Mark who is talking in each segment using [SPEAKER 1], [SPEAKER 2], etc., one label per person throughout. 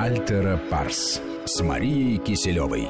[SPEAKER 1] Альтера Парс с Марией Киселевой.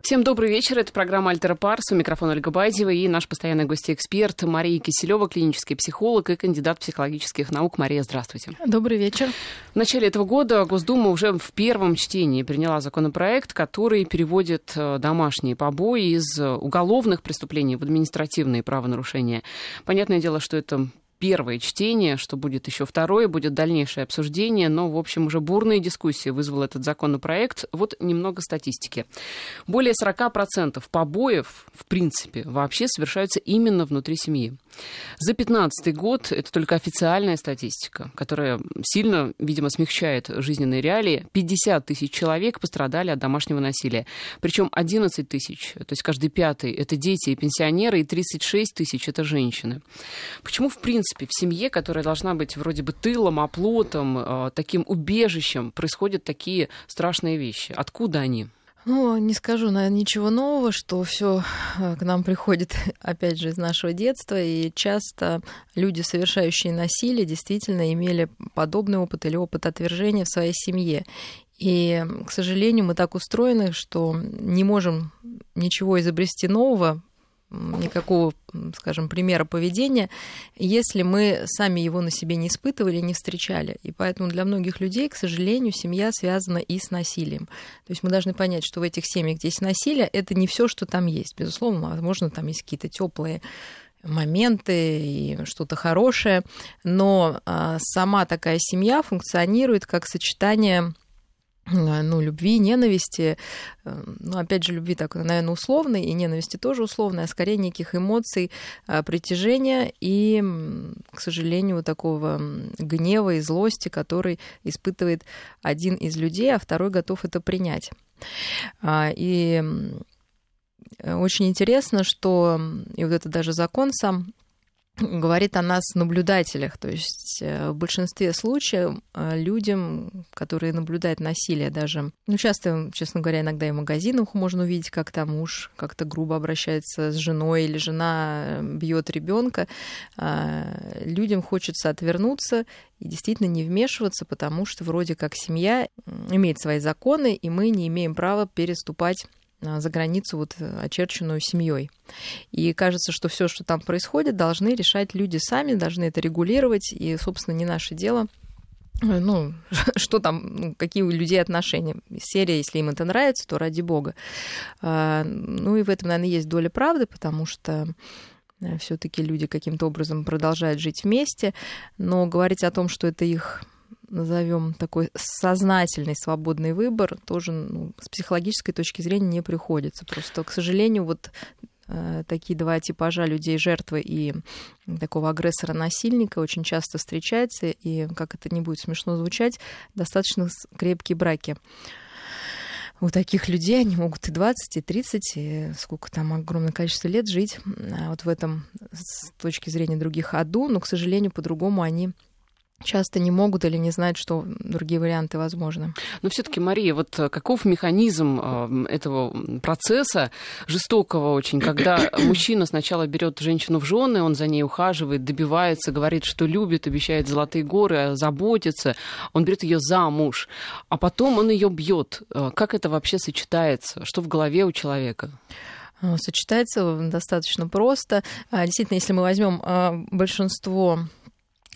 [SPEAKER 2] Всем добрый вечер. Это программа «Альтера Парс». У микрофона Ольга Бадьева и наш постоянный гость-эксперт Мария Киселева, клинический психолог и кандидат психологических наук. Мария, здравствуйте.
[SPEAKER 3] Добрый вечер.
[SPEAKER 2] В начале этого года Госдума уже в первом чтении приняла законопроект, который переводит э, домашние побои из уголовных преступлений в административные правонарушения. Понятное дело, что это первое чтение, что будет еще второе, будет дальнейшее обсуждение, но, в общем, уже бурные дискуссии вызвал этот законопроект. Вот немного статистики. Более 40% побоев, в принципе, вообще совершаются именно внутри семьи. За 2015 год, это только официальная статистика, которая сильно, видимо, смягчает жизненные реалии, 50 тысяч человек пострадали от домашнего насилия. Причем 11 тысяч, то есть каждый пятый, это дети и пенсионеры, и 36 тысяч это женщины. Почему, в принципе, в семье, которая должна быть вроде бы тылом, оплотом, э, таким убежищем, происходят такие страшные вещи? Откуда они?
[SPEAKER 3] Ну, не скажу, наверное, ничего нового, что все э, к нам приходит, опять же, из нашего детства, и часто люди, совершающие насилие, действительно имели подобный опыт или опыт отвержения в своей семье. И, к сожалению, мы так устроены, что не можем ничего изобрести нового, никакого, скажем, примера поведения, если мы сами его на себе не испытывали, не встречали. И поэтому для многих людей, к сожалению, семья связана и с насилием. То есть мы должны понять, что в этих семьях, где есть насилие, это не все, что там есть. Безусловно, возможно, там есть какие-то теплые моменты и что-то хорошее, но а, сама такая семья функционирует как сочетание ну, любви, ненависти, э, ну, опять же, любви так, наверное, условной, и ненависти тоже условной, а скорее неких эмоций э, притяжения и, к сожалению, такого гнева и злости, который испытывает один из людей, а второй готов это принять. А, и очень интересно, что, и вот это даже закон сам говорит о нас наблюдателях. То есть э, в большинстве случаев э, людям, которые наблюдают насилие даже, ну, часто, честно говоря, иногда и в магазинах можно увидеть, как там муж как-то грубо обращается с женой или жена э, бьет ребенка, людям хочется отвернуться и действительно не вмешиваться, потому что вроде как семья имеет свои законы, и мы не имеем права переступать а, за границу, вот, э, очерченную семьей. И кажется, что все, что там происходит, должны решать люди сами, должны это регулировать, и, собственно, не наше дело э, ну, что там, ну, какие у людей отношения. Серия, если им это нравится, то ради бога. А, ну и в этом, наверное, есть доля правды, потому что э, все-таки люди каким-то образом продолжают жить вместе, но говорить о том, что это их назовем такой сознательный свободный выбор, тоже ну, с психологической точки зрения не приходится. Просто, к сожалению, вот э, такие два типажа людей жертвы и такого агрессора-насильника очень часто встречаются, и, как это не будет смешно звучать, достаточно крепкие браки. У таких людей они могут и 20, и 30, и сколько там огромное количество лет жить а вот в этом с точки зрения других аду, но, к сожалению, по-другому они часто не могут или не знают, что другие варианты возможны.
[SPEAKER 2] Но все-таки, Мария, вот э, каков механизм э, этого процесса жестокого очень, когда мужчина сначала берет женщину в жены, он за ней ухаживает, добивается, говорит, что любит, обещает золотые горы, заботится, он берет ее замуж, а потом он ее бьет. Э, как это вообще сочетается? Что в голове у человека?
[SPEAKER 3] Сочетается достаточно просто. А, действительно, если мы возьмем большинство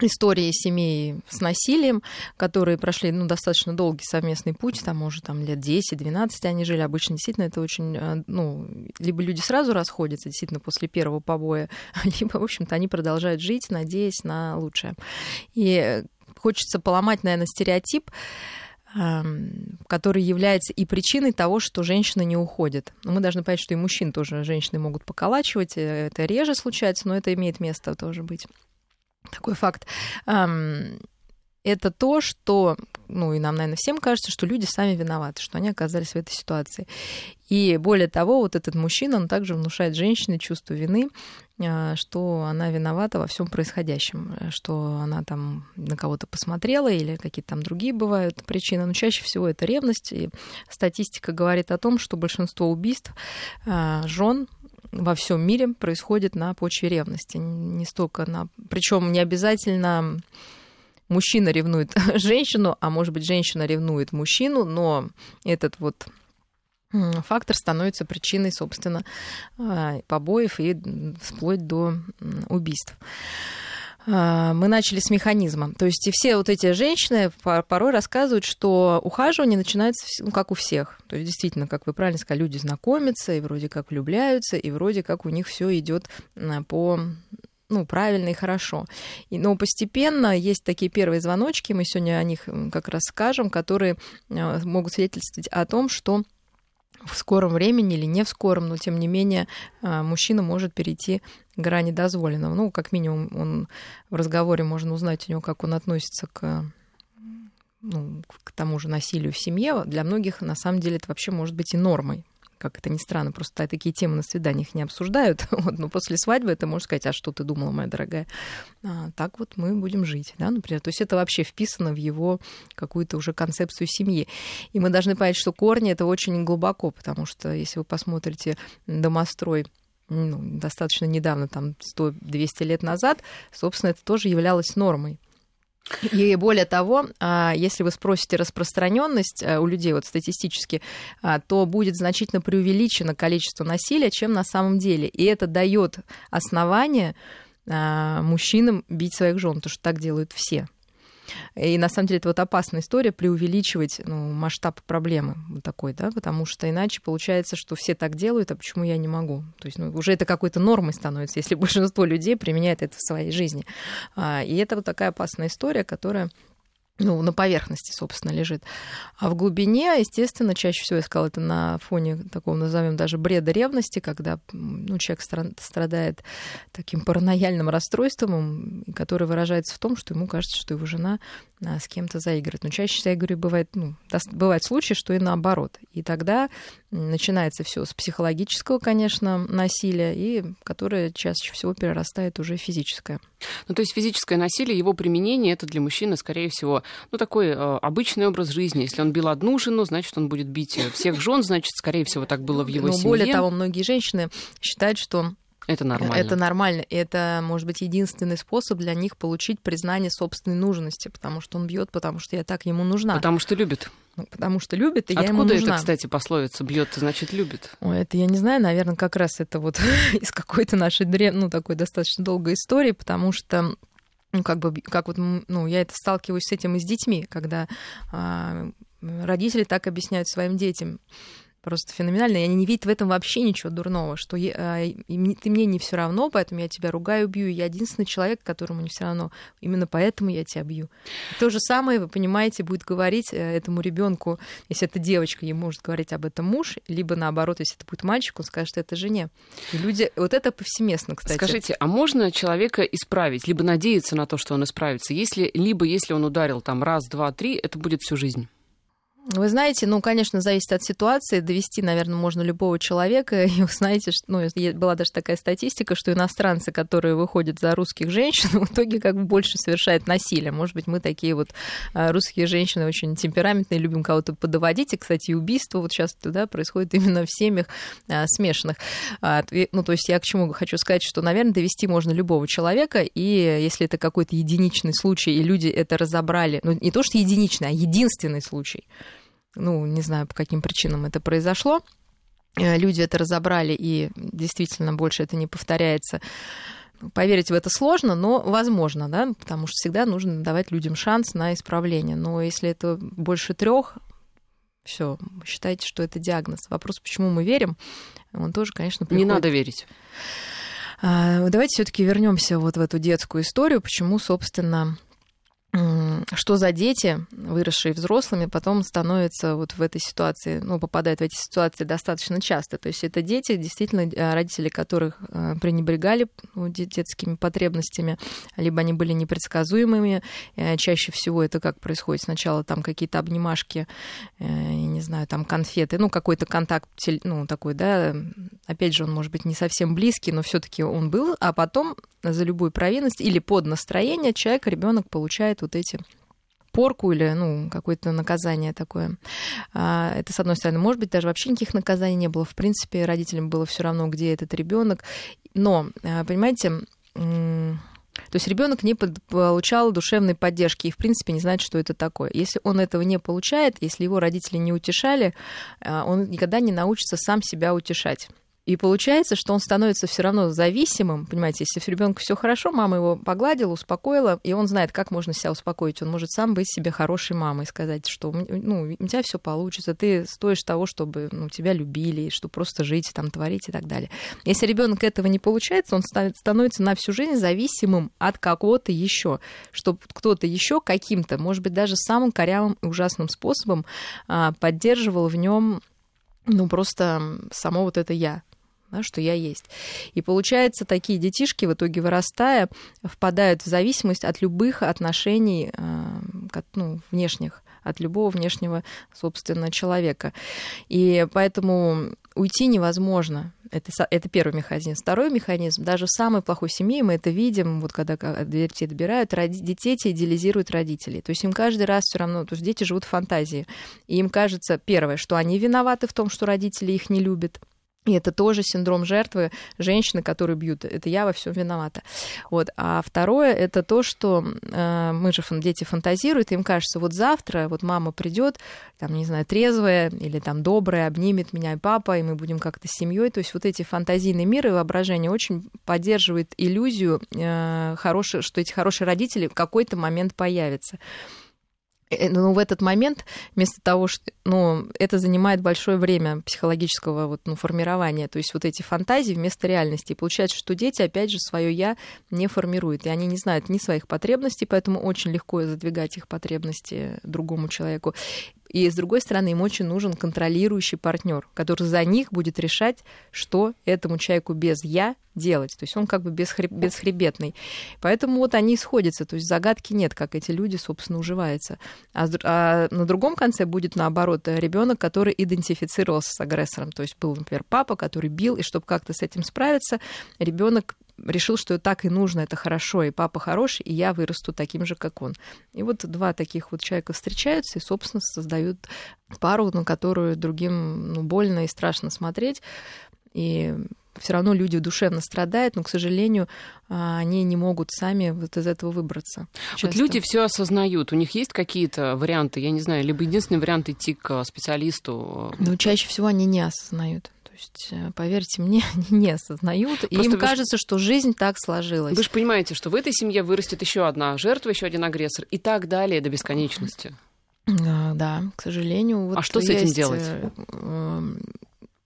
[SPEAKER 3] истории семей с насилием, которые прошли ну, достаточно долгий совместный путь, там, может, там, лет 10-12 они жили. Обычно действительно это очень, э, ну, либо люди сразу расходятся, действительно, после первого побоя, либо, в общем-то, они продолжают жить, надеясь на лучшее. И хочется поломать, наверное, стереотип, эм, который является и причиной того, что женщина не уходит. Но мы должны понять, что и мужчин тоже женщины могут поколачивать, э, это реже случается, но это имеет место тоже быть такой факт. Это то, что, ну и нам, наверное, всем кажется, что люди сами виноваты, что они оказались в этой ситуации. И более того, вот этот мужчина, он также внушает женщине чувство вины, а, что она виновата во всем происходящем, что она там на кого-то посмотрела или какие-то там другие бывают причины. Но чаще всего это ревность. И статистика говорит о том, что большинство убийств а, жен во всем мире происходит на почве ревности. Не столько на... Причем не обязательно мужчина ревнует женщину, а может быть, женщина ревнует мужчину, но этот вот фактор становится причиной, собственно, а, побоев и вплоть до убийств. А, мы начали с механизма. То есть и все вот эти женщины порой рассказывают, что ухаживание начинается, ну, как у всех. То есть действительно, как вы правильно сказали, люди знакомятся и вроде как влюбляются, и вроде как у них все идет по ну, правильно и хорошо. И, но постепенно есть такие первые звоночки, мы сегодня о них как раз скажем, которые а, могут свидетельствовать о том, что в скором времени или не в скором, но тем не менее а, мужчина может перейти грани дозволенного. Ну, как минимум, он в разговоре можно узнать у него, как он относится к ну, к тому же насилию в семье, для многих на самом деле это вообще может быть и нормой как это ни странно, просто такие темы на свиданиях не обсуждают. Вот, но после свадьбы это можно сказать, а что ты думала, моя дорогая? А, так вот мы будем жить, да, например. То есть это вообще вписано в его какую-то уже концепцию семьи. И мы должны понять, что корни это очень глубоко, потому что если вы посмотрите домострой ну, достаточно недавно, там 100-200 лет назад, собственно, это тоже являлось нормой. И более того, а, если вы спросите распространенность э, у людей вот статистически, а, то будет значительно преувеличено количество насилия, чем на самом деле. И это дает основание а, мужчинам бить своих жен, потому что так делают все. И на самом деле это вот опасная история преувеличивать ну, масштаб проблемы вот такой, да, потому что иначе получается, что все так делают, а почему я не могу? То есть ну, уже это какой-то нормой становится, если большинство людей применяет это в своей жизни. А, и это вот такая опасная история, которая ну, на поверхности, собственно, лежит. А в глубине, естественно, чаще всего я сказала, это на фоне такого, назовем даже бреда ревности, когда ну, человек страдает таким паранояльным расстройством, который выражается в том, что ему кажется, что его жена а, с кем-то заигрывает. Но чаще всего, я говорю, бывает, ну, бывают случаи, что и наоборот. И тогда начинается все с психологического, конечно, насилия, и которое чаще всего перерастает уже в физическое.
[SPEAKER 2] Ну, то есть физическое насилие, его применение, это для мужчины, скорее всего, ну, такой э, обычный образ жизни. Если он бил одну жену, значит, он будет бить всех жен, значит, скорее всего, так было в его Но семье.
[SPEAKER 3] Более того, многие женщины считают, что
[SPEAKER 2] это нормально.
[SPEAKER 3] Это нормально. Это, может быть, единственный способ для них получить признание собственной нужности, потому что он бьет, потому что я так ему нужна.
[SPEAKER 2] Потому что любит.
[SPEAKER 3] Ну, потому что любит, и
[SPEAKER 2] Откуда
[SPEAKER 3] я ему нужна.
[SPEAKER 2] это, кстати, пословица бьет, значит, любит?
[SPEAKER 3] Ой, это я не знаю, наверное, как раз это вот из какой-то нашей древ... ну, такой достаточно долгой истории, потому что ну, как бы, как вот, ну, я это сталкиваюсь с этим и с детьми, когда а, родители так объясняют своим детям, просто феноменально, и они не видят в этом вообще ничего дурного, что я, а, ты мне не все равно, поэтому я тебя ругаю, бью, я единственный человек, которому не все равно, именно поэтому я тебя бью. То же самое, вы понимаете, будет говорить э, этому ребенку, если это девочка, ей может говорить об этом муж, либо наоборот, если это будет мальчик, он скажет это жене. И люди, вот это повсеместно, кстати.
[SPEAKER 2] Скажите, а можно человека исправить, либо надеяться на то, что он исправится, если, либо если он ударил там раз, два, три, это будет всю жизнь?
[SPEAKER 3] Вы знаете, ну, конечно, зависит от ситуации. Довести, наверное, можно любого человека. И вы знаете, что, ну, была даже такая статистика, что иностранцы, которые выходят за русских женщин, в итоге как бы больше совершают насилие. Может быть, мы такие вот а, русские женщины очень темпераментные, любим кого-то подоводить. И, кстати, убийство вот сейчас да, происходит именно в семьях а, смешанных. А, ну, то есть я к чему хочу сказать, что, наверное, довести можно любого человека, и если это какой-то единичный случай, и люди это разобрали, ну, не то, что единичный, а единственный случай, ну, не знаю, по каким причинам это произошло. Э, люди это разобрали, и действительно больше это не повторяется. Поверить в это сложно, но возможно, да, потому что всегда нужно давать людям шанс на исправление. Но если это больше трех, все, считайте, что это диагноз. Вопрос, почему мы верим, он тоже, конечно, приходит.
[SPEAKER 2] Не надо верить.
[SPEAKER 3] А, давайте все-таки вернемся вот в эту детскую историю, почему, собственно, что за дети, выросшие взрослыми, потом становятся вот в этой ситуации, ну, попадают в эти ситуации достаточно часто. То есть это дети, действительно, э, родители которых э, пренебрегали ну, детскими потребностями, либо они были непредсказуемыми. Э, чаще всего это как происходит? Сначала там какие-то обнимашки, я не знаю, там конфеты, ну, какой-то контакт, ну, такой, да, опять же, он может быть не совсем близкий, но все таки он был, а потом за любую провинность или под настроение человек, ребенок получает вот эти порку или ну, какое-то наказание такое. А, это с одной стороны. Может быть, даже вообще никаких наказаний не было. В принципе, родителям было все равно, где этот ребенок. Но, а, понимаете, То есть ребенок не получал душевной поддержки и, в принципе, не знает, что это такое. Если он этого не получает, если его родители не утешали, а, он никогда не научится сам себя утешать. И получается, что он становится все равно зависимым. Понимаете, если у ребенка все хорошо, мама его погладила, успокоила, и он знает, как можно себя успокоить. Он может сам быть себе хорошей мамой, сказать, что ну, у тебя все получится, ты стоишь того, чтобы ну, тебя любили, что просто жить, там, творить и так далее. Если ребенок этого не получается, он становится на всю жизнь зависимым от какого-то еще, чтобы кто-то еще каким-то, может быть, даже самым корявым и ужасным способом а, поддерживал в нем ну, просто само вот это я, да, что я есть. И получается, такие детишки, в итоге вырастая, впадают в зависимость от любых отношений э, ну, внешних от любого внешнего, собственно, человека. И поэтому уйти невозможно. Это, это первый механизм. Второй механизм, даже в самой плохой семье, мы это видим, вот когда детей добирают, роди, детей идеализируют родителей. То есть им каждый раз все равно, то есть дети живут в фантазии. И им кажется, первое, что они виноваты в том, что родители их не любят. И это тоже синдром жертвы женщины, которую бьют. Это я во всем виновата. Вот. А второе это то, что э, мы же дети фантазируют, им кажется, вот завтра вот мама придет, там, не знаю, трезвая или там добрая, обнимет меня и папа, и мы будем как-то семьей. То есть вот эти фантазийные миры и воображение очень поддерживают иллюзию, э, хорошие, что эти хорошие родители в какой-то момент появятся. Э, ну, в этот момент, вместо того, что, ну, это занимает большое время психологического вот, ну, формирования, то есть вот эти фантазии вместо реальности. И получается, что дети, опять же, свое я не формируют, и они не знают ни своих потребностей, поэтому очень легко задвигать их потребности другому человеку. И с другой стороны, им очень нужен контролирующий партнер, который за них будет решать, что этому человеку без я делать. То есть он как бы бесхреб... бесхребетный. Поэтому вот они сходятся. То есть загадки нет, как эти люди, собственно, уживаются. А, а на другом конце будет, наоборот, ребенок, который идентифицировался с агрессором. То есть был, например, папа, который бил, и чтобы как-то с этим справиться, ребенок решил, что так и нужно, это хорошо, и папа хороший, и я вырасту таким же, как он. И вот два таких вот человека встречаются и, собственно, создают пару, на которую другим ну, больно и страшно смотреть. И все равно люди душевно страдают, но, к сожалению, а, они не могут сами вот из этого выбраться.
[SPEAKER 2] Часто. Вот люди все осознают, у них есть какие-то варианты, я не знаю, либо единственный вариант идти к специалисту?
[SPEAKER 3] Но чаще всего они не осознают есть, э, поверьте мне, не осознают. и им кажется, что жизнь так сложилась.
[SPEAKER 2] Вы же понимаете, что в этой семье вырастет еще одна жертва, еще один агрессор и так далее до бесконечности.
[SPEAKER 3] Да, к сожалению.
[SPEAKER 2] Вот а что с этим делать? Э,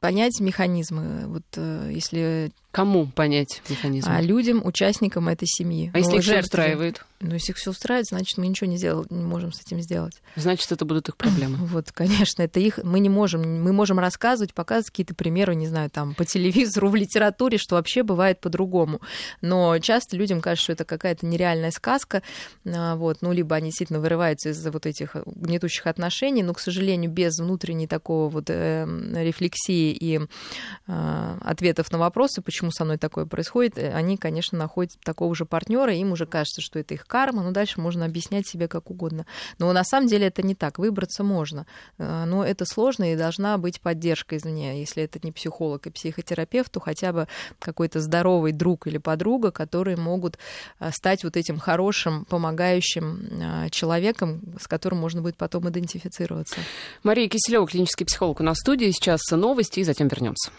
[SPEAKER 3] понять механизмы. Вот э, если
[SPEAKER 2] Кому понять механизм?
[SPEAKER 3] А людям, участникам этой семьи.
[SPEAKER 2] А если их все устраивает?
[SPEAKER 3] Ну, если их все устраивает, значит, мы ничего не, сделали, не можем с этим сделать.
[SPEAKER 2] Значит, это будут их проблемы.
[SPEAKER 3] Вот, конечно, это их. Мы не можем. Мы можем рассказывать, показывать какие-то примеры, не знаю, там, по телевизору, в литературе, что вообще бывает по-другому. Но часто людям кажется, что это какая-то нереальная сказка. А, вот, ну, либо они действительно вырываются из вот этих гнетущих отношений, но, к сожалению, без внутренней такого вот э, рефлексии и э, ответов на вопросы, почему почему со мной такое происходит, э, они, конечно, находят такого же партнера, им уже кажется, что это их карма, но дальше можно объяснять себе как угодно. Но на самом деле это не так, выбраться можно, э, но это сложно и должна быть поддержка извне. Если это не психолог и психотерапевт, то хотя бы какой-то здоровый друг или подруга, которые могут э, стать вот этим хорошим, помогающим человеком, с которым можно будет потом идентифицироваться.
[SPEAKER 2] Мария Киселева, клинический психолог у нас в студии. Сейчас новости и затем вернемся.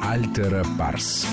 [SPEAKER 1] Альтера Парс.